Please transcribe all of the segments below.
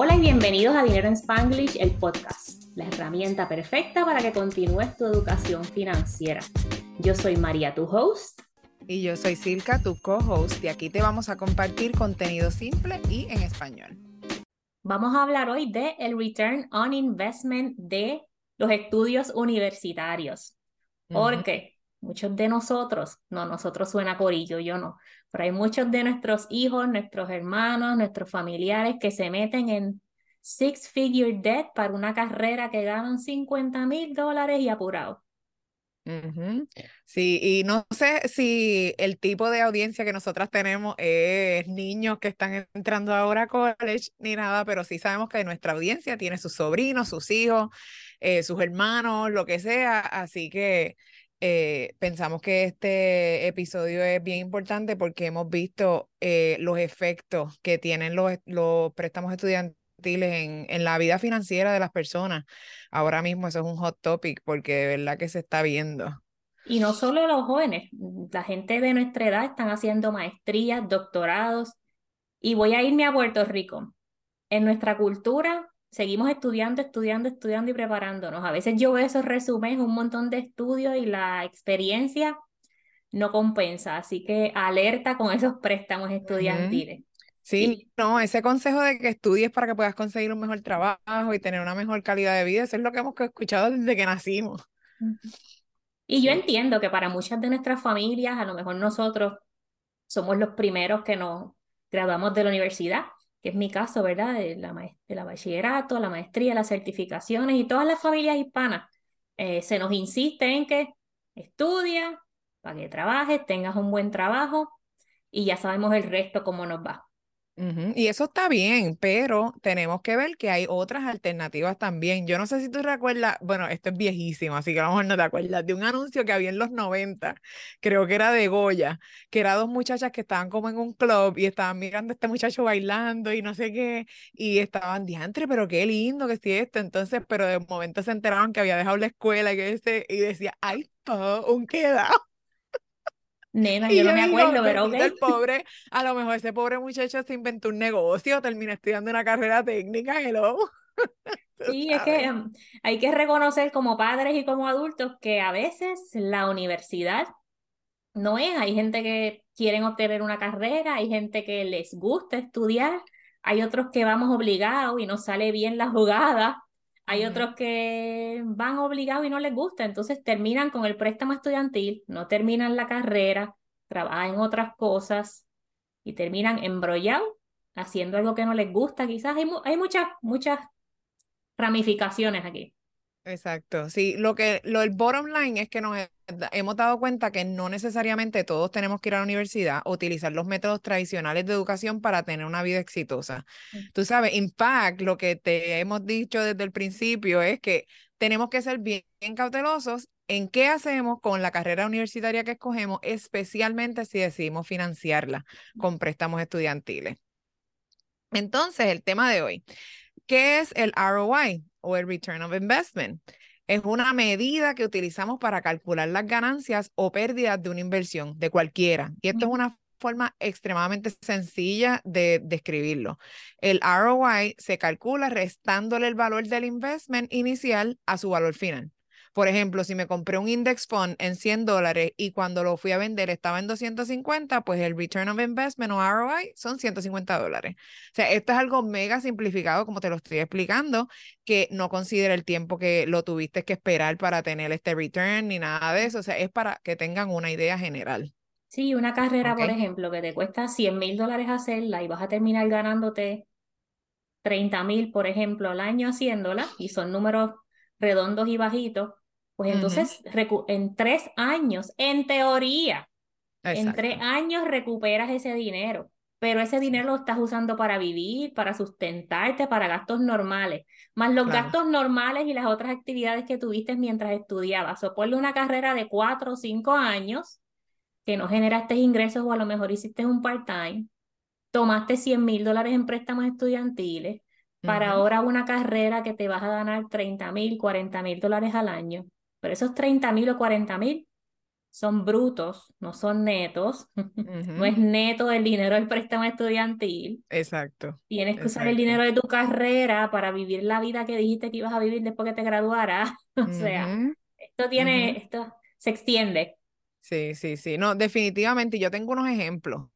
Hola y bienvenidos a Dinero en Spanglish, el podcast, la herramienta perfecta para que continúes tu educación financiera. Yo soy María, tu host. Y yo soy Silka, tu co-host, y aquí te vamos a compartir contenido simple y en español. Vamos a hablar hoy de el return on investment de los estudios universitarios. Porque muchos de nosotros, no, nosotros suena corillo, yo no, pero hay muchos de nuestros hijos, nuestros hermanos, nuestros familiares que se meten en six figure debt para una carrera que ganan 50 mil dólares y apurado. Sí, y no sé si el tipo de audiencia que nosotras tenemos es niños que están entrando ahora a college ni nada, pero sí sabemos que nuestra audiencia tiene sus sobrinos, sus hijos, eh, sus hermanos, lo que sea, así que eh, pensamos que este episodio es bien importante porque hemos visto eh, los efectos que tienen los, los préstamos estudiantiles en, en, la vida financiera de las personas. Ahora mismo eso es un hot topic porque de verdad que se está viendo. Y no solo los jóvenes, la gente de nuestra edad están haciendo maestrías, doctorados. Y voy a irme a Puerto Rico. En nuestra cultura seguimos estudiando, estudiando, estudiando y preparándonos. A veces yo veo esos resúmenes, un montón de estudios y la experiencia no compensa. Así que alerta con esos préstamos estudiantiles. Sí, no, ese consejo de que estudies para que puedas conseguir un mejor trabajo y tener una mejor calidad de vida, eso es lo que hemos escuchado desde que nacimos. Y yo entiendo que para muchas de nuestras familias, a lo mejor nosotros somos los primeros que nos graduamos de la universidad es mi caso, ¿verdad? De la, de la bachillerato, la maestría, las certificaciones y todas las familias hispanas, eh, se nos insiste en que estudia, para que trabajes, tengas un buen trabajo y ya sabemos el resto cómo nos va. Y eso está bien, pero tenemos que ver que hay otras alternativas también. Yo no sé si tú recuerdas, bueno, esto es viejísimo, así que a lo mejor no te acuerdas, de un anuncio que había en los 90, creo que era de Goya, que eran dos muchachas que estaban como en un club y estaban mirando a este muchacho bailando y no sé qué, y estaban diantre, pero qué lindo que sí esto. Entonces, pero de momento se enteraban que había dejado la escuela y, que ese, y decía, ay, todo un quedado. Nena, yo, no me acuerdo, pero ok. El pobre, a lo mejor ese pobre muchacho se inventó un negocio, terminó estudiando una carrera técnica, hello. Sí, es que em, hay que reconocer como padres y como adultos que a veces la universidad no es, hay gente que quieren obtener una carrera, hay gente que les gusta estudiar, hay otros que vamos obligados y nos sale bien la jugada, hay otros que van obligados y no les gusta, entonces terminan con el préstamo estudiantil, no terminan la carrera, trabajan en otras cosas y terminan embrollados haciendo algo que no les gusta. Quizás hay, hay muchas, muchas ramificaciones aquí. Exacto, sí, lo que lo el bottom line es que nos hemos dado cuenta que no necesariamente todos tenemos que ir a la universidad o utilizar los métodos tradicionales de educación para tener una vida exitosa. Tú sabes, in fact, lo que te hemos dicho desde el principio es que tenemos que ser bien, bien cautelosos en qué hacemos con la carrera universitaria que escogemos, especialmente si decidimos financiarla con préstamos estudiantiles. Entonces, el tema de hoy, ¿qué es el ROI? o el Return of Investment. Es una medida que utilizamos para calcular las ganancias o pérdidas de una inversión, de cualquiera. Y esto es una forma extremadamente sencilla de describirlo. El ROI se calcula restándole el valor del investment inicial a su valor final. Por ejemplo, si me compré un index fund en 100 dólares y cuando lo fui a vender estaba en 250, pues el return of investment o ROI son 150 dólares. O sea, esto es algo mega simplificado, como te lo estoy explicando, que no considera el tiempo que lo tuviste que esperar para tener este return ni nada de eso. O sea, es para que tengan una idea general. Sí, una carrera, por ejemplo, que te cuesta 100 mil dólares hacerla y vas a terminar ganándote 30 mil, por ejemplo, al año haciéndola, y son números redondos y bajitos, pues entonces, en tres años, en teoría, en tres años recuperas ese dinero, pero ese dinero lo estás usando para vivir, para sustentarte, para gastos normales, más los gastos normales y las otras actividades que tuviste mientras estudiabas. O ponle una carrera de cuatro o cinco años que no generaste ingresos o a lo mejor hiciste un part-time, tomaste 100 mil dólares en préstamos estudiantiles, para ahora una carrera que te vas a ganar 30 mil, 40 mil dólares al año pero esos 30 mil o 40 mil son brutos, no son netos. No es neto el dinero del préstamo estudiantil. Exacto. Tienes que usar el dinero de tu carrera para vivir la vida que dijiste que ibas a vivir después que te graduaras. o sea, esto tiene, esto se extiende. Sí, sí, sí. No, definitivamente. Yo tengo unos ejemplos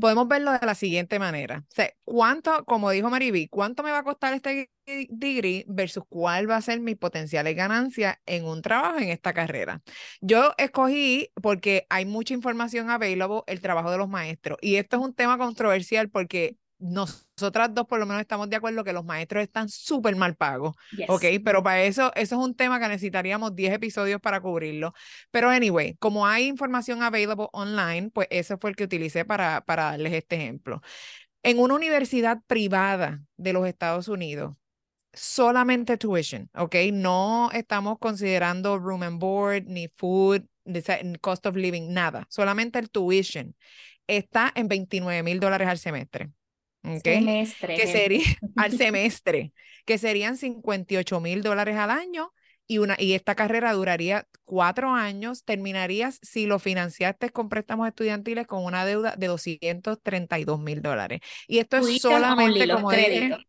podemos verlo de la siguiente manera. O sea, ¿cuánto, como dijo Mariby, cuánto me va a costar este degree versus cuál va a ser mi potencial ganancia en un trabajo en esta carrera? Yo escogí, porque hay mucha información available, el trabajo de los maestros. Y esto es un tema controversial porque nosotras dos por lo menos estamos de acuerdo que los maestros están súper mal pagos, ¿ok? Pero para eso, eso es un tema que necesitaríamos 10 episodios para cubrirlo. Pero anyway, como hay información available online, pues ese fue el que utilicé para, para darles este ejemplo. En una universidad privada de los Estados Unidos, solamente tuition, ¿ok? No estamos considerando room and board, ni food, cost of living, nada. Solamente el tuition está en 29 mil dólares al semestre. Semestre. Que sería al semestre, que serían 58 mil dólares al año y, una, y esta carrera duraría cuatro años, terminarías si lo financiaste con préstamos estudiantiles con una deuda de 232 mil dólares. Y esto es solamente los créditos.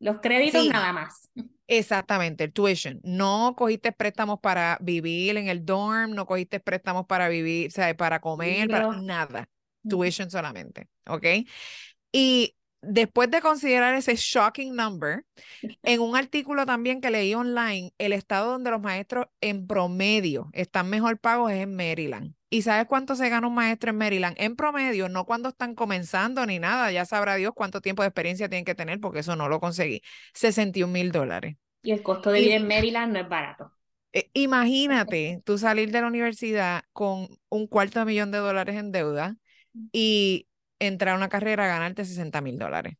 los créditos nada más. Exactamente, el tuition. No cogiste préstamos para vivir en el dorm, no cogiste préstamos para vivir, o sea, para comer, para nada. Tuition solamente, ¿ok? Y después de considerar ese shocking number, en un artículo también que leí online, el estado donde los maestros en promedio están mejor pagos es en Maryland. ¿Y sabes cuánto se gana un maestro en Maryland? En promedio, no cuando están comenzando ni nada, ya sabrá Dios cuánto tiempo de experiencia tienen que tener, porque eso no lo conseguí. 61 mil dólares. Y el costo de vida en Maryland no es barato. Eh, imagínate tú salir de la universidad con un cuarto de millón de dólares en deuda y entrar a una carrera a ganarte 60 mil dólares.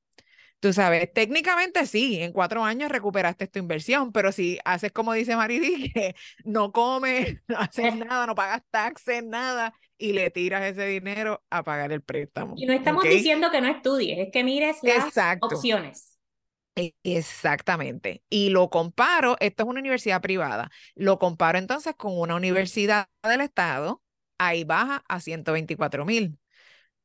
Tú sabes, técnicamente sí, en cuatro años recuperaste tu inversión, pero si haces como dice Maridi, que no comes, no haces nada, no pagas taxes, nada, y le tiras ese dinero a pagar el préstamo. Y no estamos diciendo que no estudies, es que mires las opciones. E, exactamente. Y lo comparo, esto es una universidad privada, lo comparo entonces con una universidad del Estado, ahí baja a 124 mil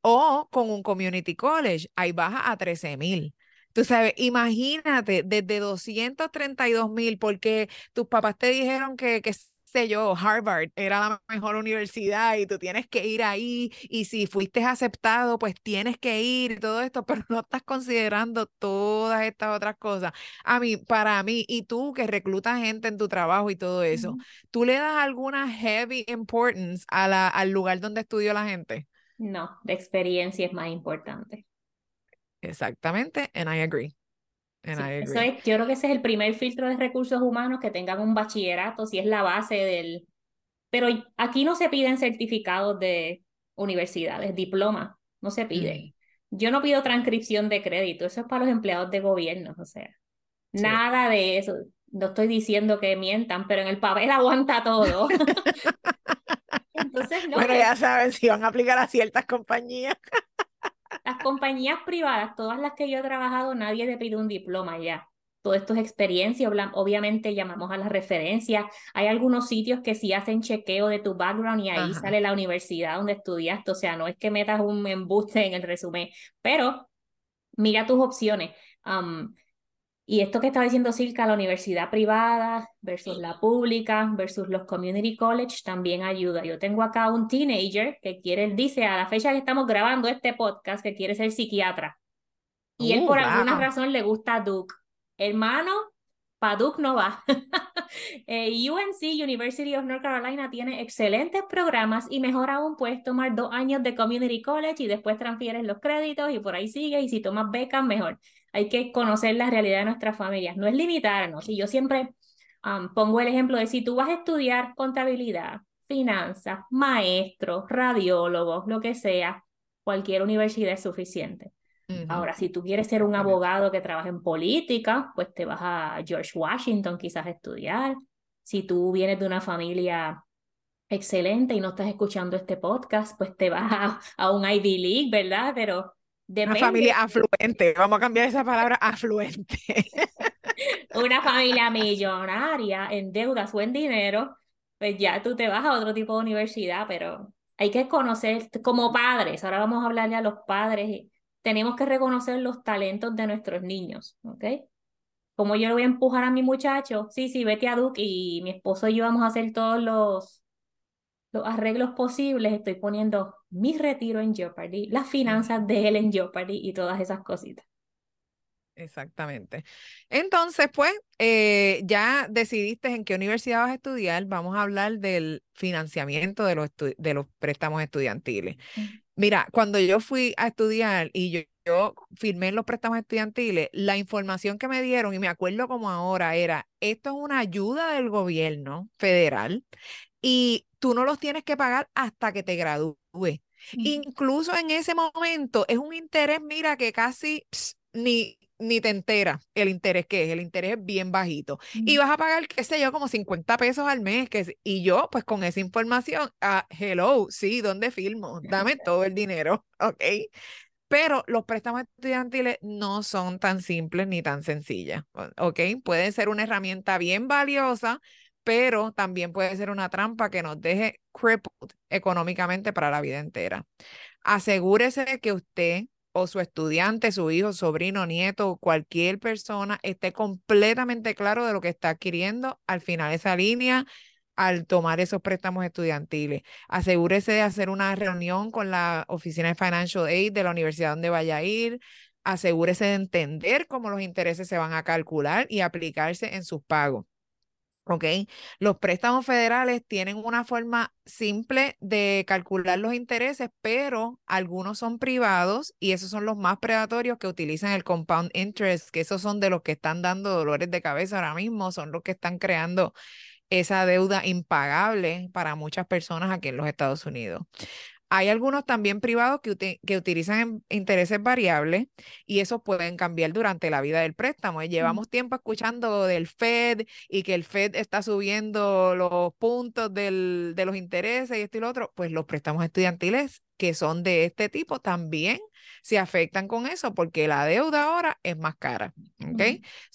o con un community college, ahí baja a 13 mil. Tú sabes, imagínate, desde 232 mil, porque tus papás te dijeron que, que sé yo, Harvard era la mejor universidad y tú tienes que ir ahí y si fuiste aceptado, pues tienes que ir y todo esto, pero no estás considerando todas estas otras cosas. A mí, para mí, y tú que reclutas gente en tu trabajo y todo eso, ¿tú le das alguna heavy importance a la, al lugar donde estudió la gente? No, la experiencia es más importante. Exactamente, and I agree. And I agree. Eso yo creo que ese es el primer filtro de recursos humanos que tengan un bachillerato, si es la base del... Pero aquí no se piden certificados de universidades, diplomas, no se pide. Mm. Yo no pido transcripción de crédito, eso es para los empleados de gobierno, o sea, nada de eso. No estoy diciendo que mientan, pero en el papel aguanta todo. bueno, ya saben, si van a aplicar a ciertas compañías. Las compañías privadas, todas las que yo he trabajado, nadie te pide un diploma ya. Todo esto es experiencia, obviamente llamamos a las referencias. Hay algunos sitios que sí hacen chequeo de tu background y ahí sale la universidad donde estudiaste. O sea, no es que metas un embuste en el resumen, pero mira tus opciones. Y esto que estaba diciendo Silka, la universidad privada versus la pública versus los community college también ayuda. Yo tengo acá un teenager que quiere, dice a la fecha que estamos grabando este podcast, que quiere ser psiquiatra. Y él uh, por alguna razón le gusta Duke. Hermano, para Duke no va. eh, UNC, University of North Carolina, tiene excelentes programas y mejor aún puedes tomar dos años de community college y después transfieres los créditos y por ahí sigue y si tomas becas, mejor hay que conocer la realidad de nuestras familias, no es limitarnos. Y yo siempre pongo el ejemplo de si tú vas a estudiar contabilidad, finanzas, maestros, radiólogos, lo que sea, cualquier universidad es suficiente. Ahora, si tú quieres ser un abogado que trabaje en política, pues te vas a George Washington quizás a estudiar. Si tú vienes de una familia excelente y no estás escuchando este podcast, pues te vas a, a un Ivy League, ¿verdad? Pero una familia afluente, vamos a cambiar esa palabra afluente. Una familia millonaria en deudas o en dinero, pues ya tú te vas a otro tipo de universidad, pero hay que conocer como padres, ahora vamos a hablarle a los padres, tenemos que reconocer los talentos de nuestros niños, ¿ok? Como yo le voy a empujar a mi muchacho, sí, sí, vete a Duke y mi esposo y yo vamos a hacer todos los, los arreglos posibles, estoy poniendo mi retiro en Jeopardy, las finanzas de él en Jeopardy y todas esas cositas. Exactamente. Entonces, pues, eh, ya decidiste en qué universidad vas a estudiar. Vamos a hablar del financiamiento de los, de los préstamos estudiantiles. Mira, cuando yo fui a estudiar y yo, yo firmé los préstamos estudiantiles, la información que me dieron, y me acuerdo como ahora, era, esto es una ayuda del gobierno federal y tú no los tienes que pagar hasta que te gradúes. Incluso en ese momento es un interés, mira, que casi ni ni te enteras el interés que es, el interés es bien bajito. Y vas a pagar, qué sé yo, como 50 pesos al mes. Que, y yo, pues con esa información, ah, hello, sí, ¿dónde filmo? Dame todo el dinero, ¿ok? Pero los préstamos estudiantiles no son tan simples ni tan sencillas, ¿ok? Pueden ser una herramienta bien valiosa, pero también puede ser una trampa que nos deje crippled económicamente para la vida entera. Asegúrese que usted o su estudiante, su hijo, sobrino, nieto, cualquier persona esté completamente claro de lo que está adquiriendo al final de esa línea al tomar esos préstamos estudiantiles. Asegúrese de hacer una reunión con la oficina de Financial Aid de la universidad donde vaya a ir. Asegúrese de entender cómo los intereses se van a calcular y aplicarse en sus pagos. ¿Ok? Los préstamos federales tienen una forma simple de calcular los intereses, pero algunos son privados y esos son los más predatorios que utilizan el compound interest, que esos son de los que están dando dolores de cabeza ahora mismo, son los que están creando esa deuda impagable para muchas personas aquí en los Estados Unidos. Hay algunos también privados que, que utilizan intereses variables y esos pueden cambiar durante la vida del préstamo. Llevamos tiempo escuchando del Fed y que el Fed está subiendo los puntos del, de los intereses y esto y lo otro. Pues los préstamos estudiantiles que son de este tipo también se afectan con eso porque la deuda ahora es más cara. ¿Ok?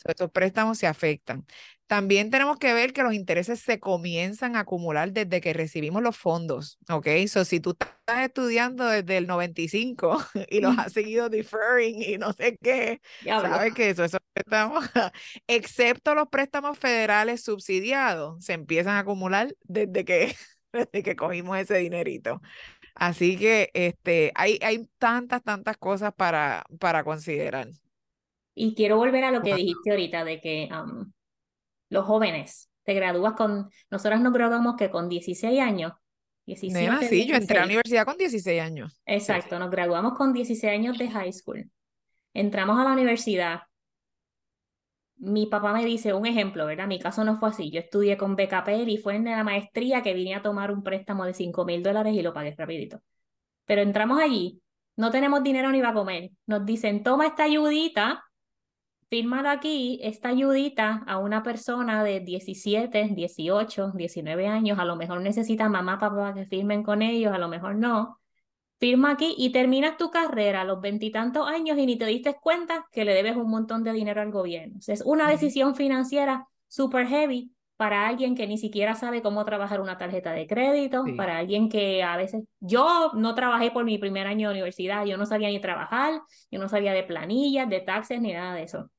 estos préstamos se afectan. También tenemos que ver que los intereses se comienzan a acumular desde que recibimos los fondos, ¿ok? So, si tú estás estudiando desde el 95 y los has seguido deferring y no sé qué, sabes que eso, esos préstamos, excepto los préstamos federales subsidiados, se empiezan a acumular desde que, desde que cogimos ese dinerito. Así que este, hay, hay tantas, tantas cosas para, para considerar. Y quiero volver a lo que dijiste ahorita de que los jóvenes. Te gradúas con, nosotras nos graduamos que con 16 años. 17, sí, yo entré a la universidad con 16 años. Exacto, nos graduamos con 16 años de high school. Entramos a la universidad. Mi papá me dice un ejemplo, ¿verdad? Mi caso no fue así. Yo estudié con BKP y fue en la maestría que vine a tomar un préstamo de 5 mil dólares y lo pagué rapidito. Pero entramos allí, no tenemos dinero ni para comer. Nos dicen, toma esta ayudita firmar aquí esta ayudita a una persona de 17, 18, 19 años, a lo mejor necesita mamá, papá que firmen con ellos, a lo mejor no. Firma aquí y terminas tu carrera a los veintitantos años y ni te diste cuenta que le debes un montón de dinero al gobierno. es una decisión financiera super heavy para alguien que ni siquiera sabe cómo trabajar una tarjeta de crédito, para alguien que a veces, yo no trabajé por mi primer año de universidad, yo no sabía ni trabajar, yo no sabía de planillas, de taxes, ni nada de eso.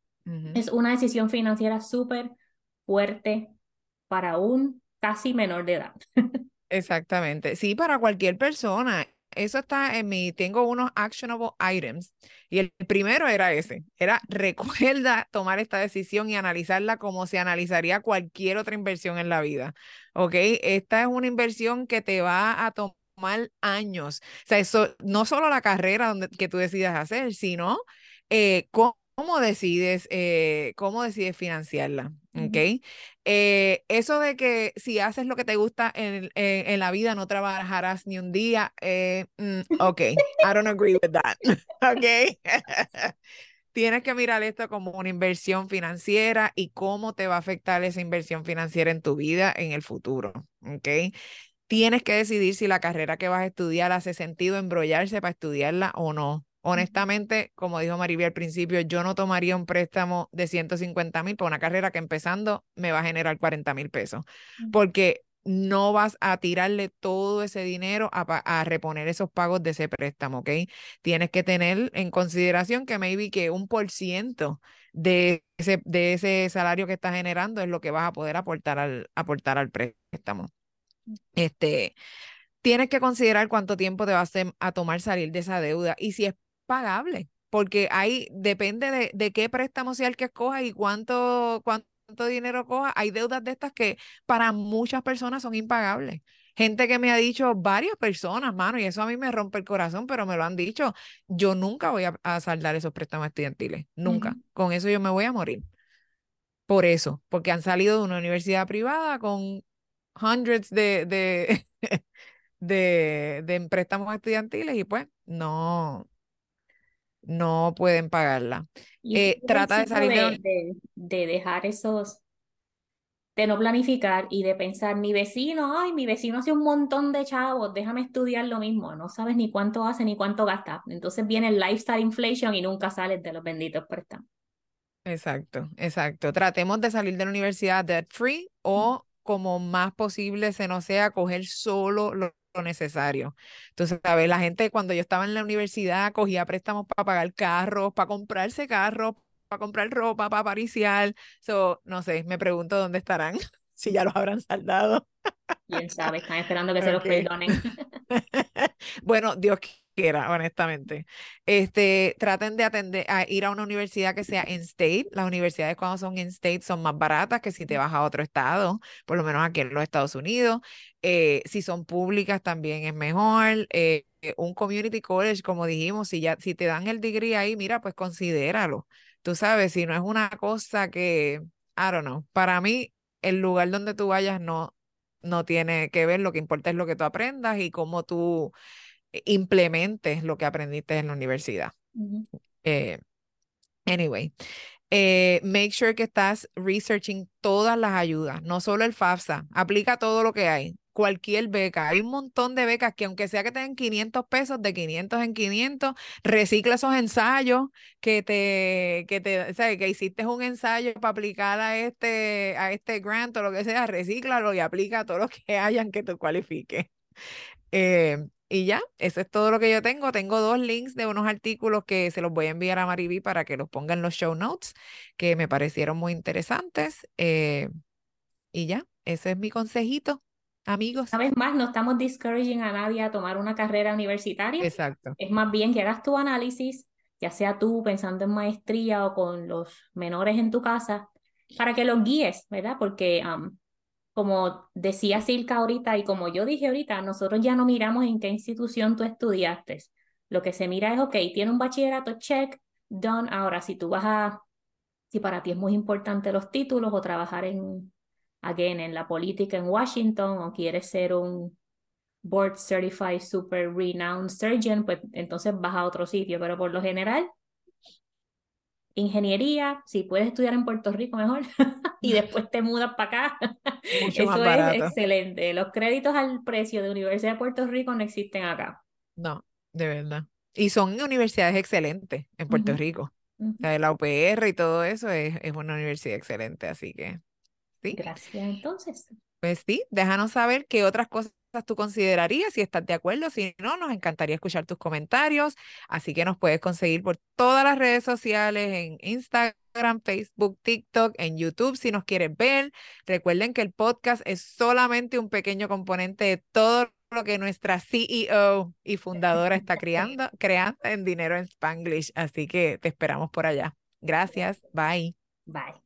Es una decisión financiera súper fuerte para un casi menor de edad. Exactamente. Sí, para cualquier persona. Eso está en mi, tengo unos actionable items y el primero era ese, era recuerda tomar esta decisión y analizarla como se analizaría cualquier otra inversión en la vida. ¿Ok? Esta es una inversión que te va a tomar años. O sea, eso, no solo la carrera donde, que tú decidas hacer, sino eh, cómo ¿Cómo decides, eh, cómo decides financiarla? ¿Ok? Eh, eso de que si haces lo que te gusta en, en, la vida no trabajarás ni un día, eh, mm, ok, I don't agree with that. ¿Ok? Tienes que mirar esto como una inversión financiera y cómo te va a afectar esa inversión financiera en tu vida en el futuro. ¿Ok? Tienes que decidir si la carrera que vas a estudiar hace sentido embrollarse para estudiarla o no. Honestamente, como dijo Maribel al principio, yo no tomaría un préstamo de 150 mil para una carrera que empezando me va a generar 40 mil pesos, porque no vas a tirarle todo ese dinero a, reponer esos pagos de ese préstamo, ¿ok? Tienes que tener en consideración que maybe que un por ciento de ese, de ese salario que estás generando es lo que vas a poder aportar al, aportar al préstamo. Este, tienes que considerar cuánto tiempo te va a, a tomar salir de esa deuda y si es pagable, porque ahí depende de, de qué préstamo sea el que escojas y cuánto, cuánto dinero coja, hay deudas de estas que para muchas personas son impagables. Gente que me ha dicho, varias personas, mano, y eso a mí me rompe el corazón, pero me lo han dicho, yo nunca voy a, saldar esos préstamos estudiantiles, nunca. Con eso yo me voy a morir. Por eso, porque han salido de una universidad privada con hundreds de, de, de, de préstamos estudiantiles y pues no, no pueden pagarla. Eh, trata de salir de, de, dejar esos, de no planificar y de pensar, mi vecino, ay, mi vecino hace un montón de chavos, déjame estudiar lo mismo, no sabes ni cuánto hace ni cuánto gasta. Entonces viene el lifestyle inflation y nunca sales de los benditos préstamos. Exacto, exacto. Tratemos de salir de la universidad debt free o como más posible se nos sea coger solo lo necesario. Entonces, ¿sabes? La gente cuando yo estaba en la universidad cogía préstamos para pagar carros, para comprarse carros, para comprar ropa, para pariciar. So, no sé, me pregunto dónde estarán, si ya los habrán saldado. Quién sabe, están esperando que se los perdonen. bueno, Dios quiera, honestamente. Este, traten de atender a ir a una universidad que sea in state. Las universidades cuando son in state son más baratas que si te vas a otro estado, por lo menos aquí en los Estados Unidos. Eh, si son públicas también es mejor. Eh, un community college, como dijimos, si ya si te dan el degree ahí, mira, pues considéralo. Tú sabes, si no es una cosa que, I don't know, para mí el lugar donde tú vayas no no tiene que ver, lo que importa es lo que tú aprendas y cómo tú implementes lo que aprendiste en la universidad. Eh, anyway, eh, make sure que estás researching todas las ayudas, no solo el FAFSA, aplica todo lo que hay, cualquier beca. Hay un montón de becas que aunque sea que te den 500 pesos, de 500 en 500, recicla esos ensayos que te, que te, ¿sabes? que hiciste un ensayo para aplicar a este, a este grant o lo que sea, recíclalo y aplica a todos los que hayan que te cualifique. Eh, y ya, eso es todo lo que yo tengo. Tengo dos links de unos artículos que se los voy a enviar a Mariví para que los ponga en los show notes, que me parecieron muy interesantes. Eh, y ya, ese es mi consejito, amigos. Una vez más, no estamos discouraging a nadie a tomar una carrera universitaria. Exacto. Es más bien que hagas tu análisis, ya sea tú pensando en maestría o con los menores en tu casa, para que los guíes, ¿verdad? Porque como decía Silka ahorita y como yo dije ahorita, nosotros ya no miramos en qué institución tú estudiaste. Lo que se mira es, ok, tiene un bachillerato, check, done. Ahora, si tú vas a, si para ti es muy importante los títulos o trabajar en, again, en la política en Washington o quieres ser un board certified super renowned surgeon, pues entonces vas a otro sitio. Pero por lo general, ingeniería, si puedes estudiar en Puerto Rico mejor, y después te mudas para acá. Eso es excelente. Los créditos al precio de Universidad de Puerto Rico no existen acá. No, de verdad. Y son universidades excelentes en Puerto Rico. la UPR y todo eso es, es una universidad excelente, así que sí. Gracias, entonces. Pues sí, déjanos saber qué otras cosas tú considerarías, si estás de acuerdo, si no, nos encantaría escuchar tus comentarios, así que nos puedes conseguir por todas las redes sociales, en Instagram, Facebook, TikTok, en YouTube, si nos quieres ver. Recuerden que el podcast es solamente un pequeño componente de todo lo que nuestra CEO y fundadora está creando, creando en Dinero en Spanglish, así que te esperamos por allá. Gracias, bye. Bye.